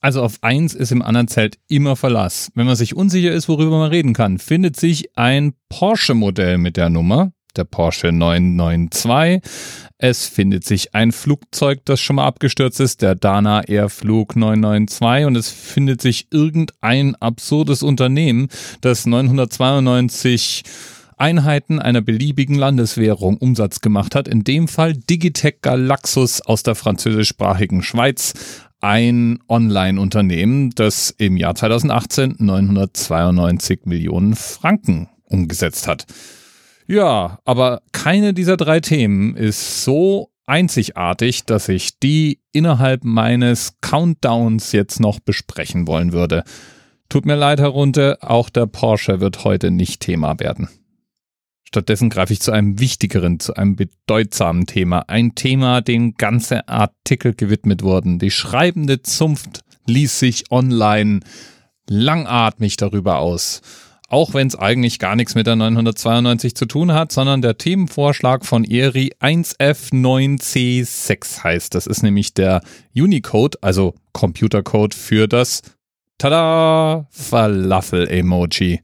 Also auf eins ist im anderen Zelt immer Verlass. Wenn man sich unsicher ist, worüber man reden kann, findet sich ein Porsche-Modell mit der Nummer, der Porsche 992. Es findet sich ein Flugzeug, das schon mal abgestürzt ist, der Dana Airflug 992 und es findet sich irgendein absurdes Unternehmen, das 992 Einheiten einer beliebigen Landeswährung Umsatz gemacht hat. In dem Fall Digitec Galaxus aus der französischsprachigen Schweiz. Ein Online-Unternehmen, das im Jahr 2018 992 Millionen Franken umgesetzt hat. Ja, aber keine dieser drei Themen ist so einzigartig, dass ich die innerhalb meines Countdowns jetzt noch besprechen wollen würde. Tut mir leid, Herr Runte, auch der Porsche wird heute nicht Thema werden. Stattdessen greife ich zu einem wichtigeren, zu einem bedeutsamen Thema. Ein Thema, dem ganze Artikel gewidmet wurden. Die schreibende Zunft ließ sich online langatmig darüber aus. Auch wenn es eigentlich gar nichts mit der 992 zu tun hat, sondern der Themenvorschlag von ERI 1F9C6 heißt. Das ist nämlich der Unicode, also Computercode für das Tada Falafel-Emoji.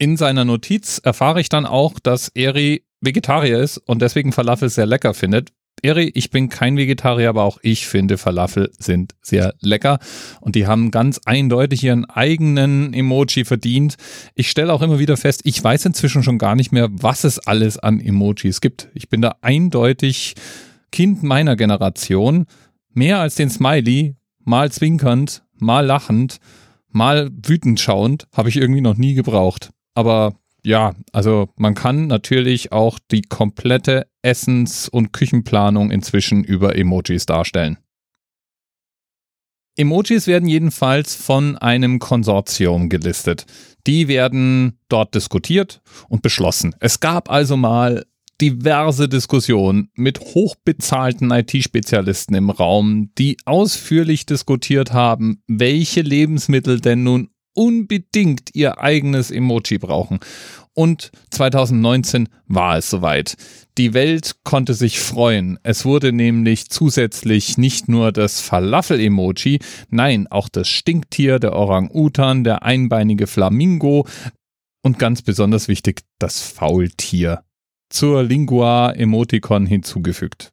In seiner Notiz erfahre ich dann auch, dass Eri Vegetarier ist und deswegen Falafel sehr lecker findet. Eri, ich bin kein Vegetarier, aber auch ich finde Falafel sind sehr lecker und die haben ganz eindeutig ihren eigenen Emoji verdient. Ich stelle auch immer wieder fest, ich weiß inzwischen schon gar nicht mehr, was es alles an Emojis gibt. Ich bin da eindeutig Kind meiner Generation. Mehr als den Smiley, mal zwinkernd, mal lachend, mal wütend schauend, habe ich irgendwie noch nie gebraucht. Aber ja, also man kann natürlich auch die komplette Essens- und Küchenplanung inzwischen über Emojis darstellen. Emojis werden jedenfalls von einem Konsortium gelistet. Die werden dort diskutiert und beschlossen. Es gab also mal diverse Diskussionen mit hochbezahlten IT-Spezialisten im Raum, die ausführlich diskutiert haben, welche Lebensmittel denn nun unbedingt ihr eigenes Emoji brauchen. Und 2019 war es soweit. Die Welt konnte sich freuen. Es wurde nämlich zusätzlich nicht nur das Falafel-Emoji, nein, auch das Stinktier, der Orang-Utan, der einbeinige Flamingo und ganz besonders wichtig, das Faultier zur Lingua-Emoticon hinzugefügt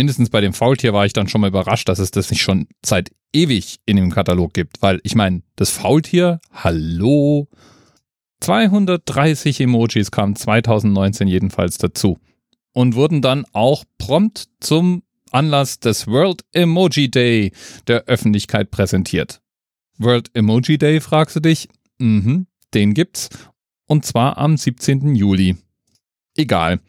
mindestens bei dem Faultier war ich dann schon mal überrascht, dass es das nicht schon seit ewig in dem Katalog gibt, weil ich meine, das Faultier, hallo, 230 Emojis kamen 2019 jedenfalls dazu und wurden dann auch prompt zum Anlass des World Emoji Day der Öffentlichkeit präsentiert. World Emoji Day, fragst du dich? Mhm, den gibt's. Und zwar am 17. Juli. Egal.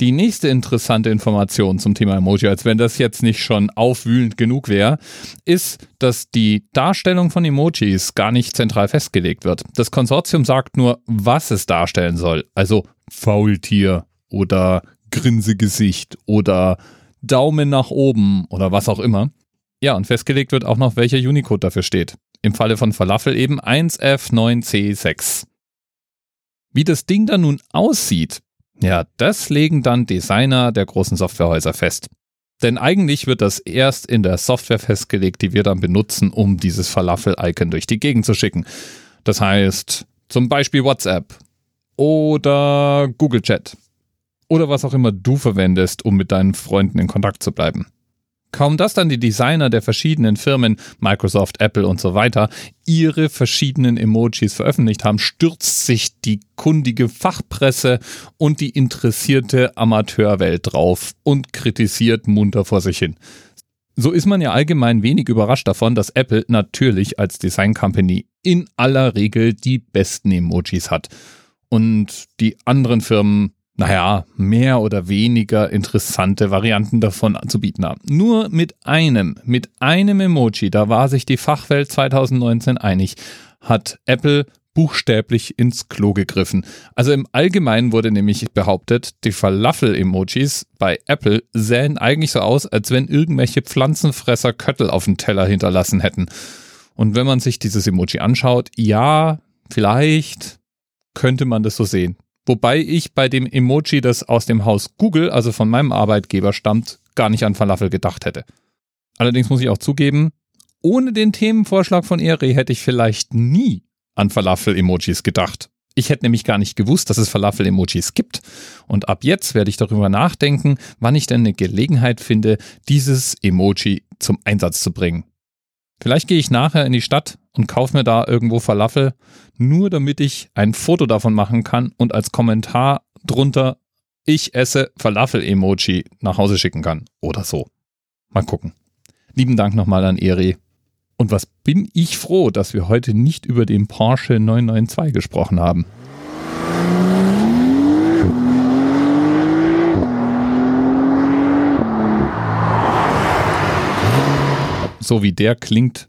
Die nächste interessante Information zum Thema Emoji, als wenn das jetzt nicht schon aufwühlend genug wäre, ist, dass die Darstellung von Emojis gar nicht zentral festgelegt wird. Das Konsortium sagt nur, was es darstellen soll. Also Faultier oder Grinsegesicht oder Daumen nach oben oder was auch immer. Ja, und festgelegt wird auch noch, welcher Unicode dafür steht. Im Falle von Falafel eben 1F9C6. Wie das Ding dann nun aussieht, ja, das legen dann Designer der großen Softwarehäuser fest. Denn eigentlich wird das erst in der Software festgelegt, die wir dann benutzen, um dieses Falafel-Icon durch die Gegend zu schicken. Das heißt zum Beispiel WhatsApp oder Google Chat oder was auch immer du verwendest, um mit deinen Freunden in Kontakt zu bleiben. Kaum dass dann die Designer der verschiedenen Firmen, Microsoft, Apple und so weiter, ihre verschiedenen Emojis veröffentlicht haben, stürzt sich die kundige Fachpresse und die interessierte Amateurwelt drauf und kritisiert munter vor sich hin. So ist man ja allgemein wenig überrascht davon, dass Apple natürlich als Design Company in aller Regel die besten Emojis hat. Und die anderen Firmen naja, mehr oder weniger interessante Varianten davon anzubieten haben. Nur mit einem, mit einem Emoji, da war sich die Fachwelt 2019 einig, hat Apple buchstäblich ins Klo gegriffen. Also im Allgemeinen wurde nämlich behauptet, die Falafel-Emojis bei Apple sähen eigentlich so aus, als wenn irgendwelche Pflanzenfresser Köttel auf dem Teller hinterlassen hätten. Und wenn man sich dieses Emoji anschaut, ja, vielleicht könnte man das so sehen. Wobei ich bei dem Emoji, das aus dem Haus Google, also von meinem Arbeitgeber stammt, gar nicht an Falafel gedacht hätte. Allerdings muss ich auch zugeben, ohne den Themenvorschlag von Eri hätte ich vielleicht nie an Falafel-Emojis gedacht. Ich hätte nämlich gar nicht gewusst, dass es Falafel-Emojis gibt. Und ab jetzt werde ich darüber nachdenken, wann ich denn eine Gelegenheit finde, dieses Emoji zum Einsatz zu bringen. Vielleicht gehe ich nachher in die Stadt und kaufe mir da irgendwo Falafel, nur damit ich ein Foto davon machen kann und als Kommentar drunter ich esse Falafel-Emoji nach Hause schicken kann oder so. Mal gucken. Lieben Dank nochmal an Eri. Und was bin ich froh, dass wir heute nicht über den Porsche 992 gesprochen haben. So wie der klingt,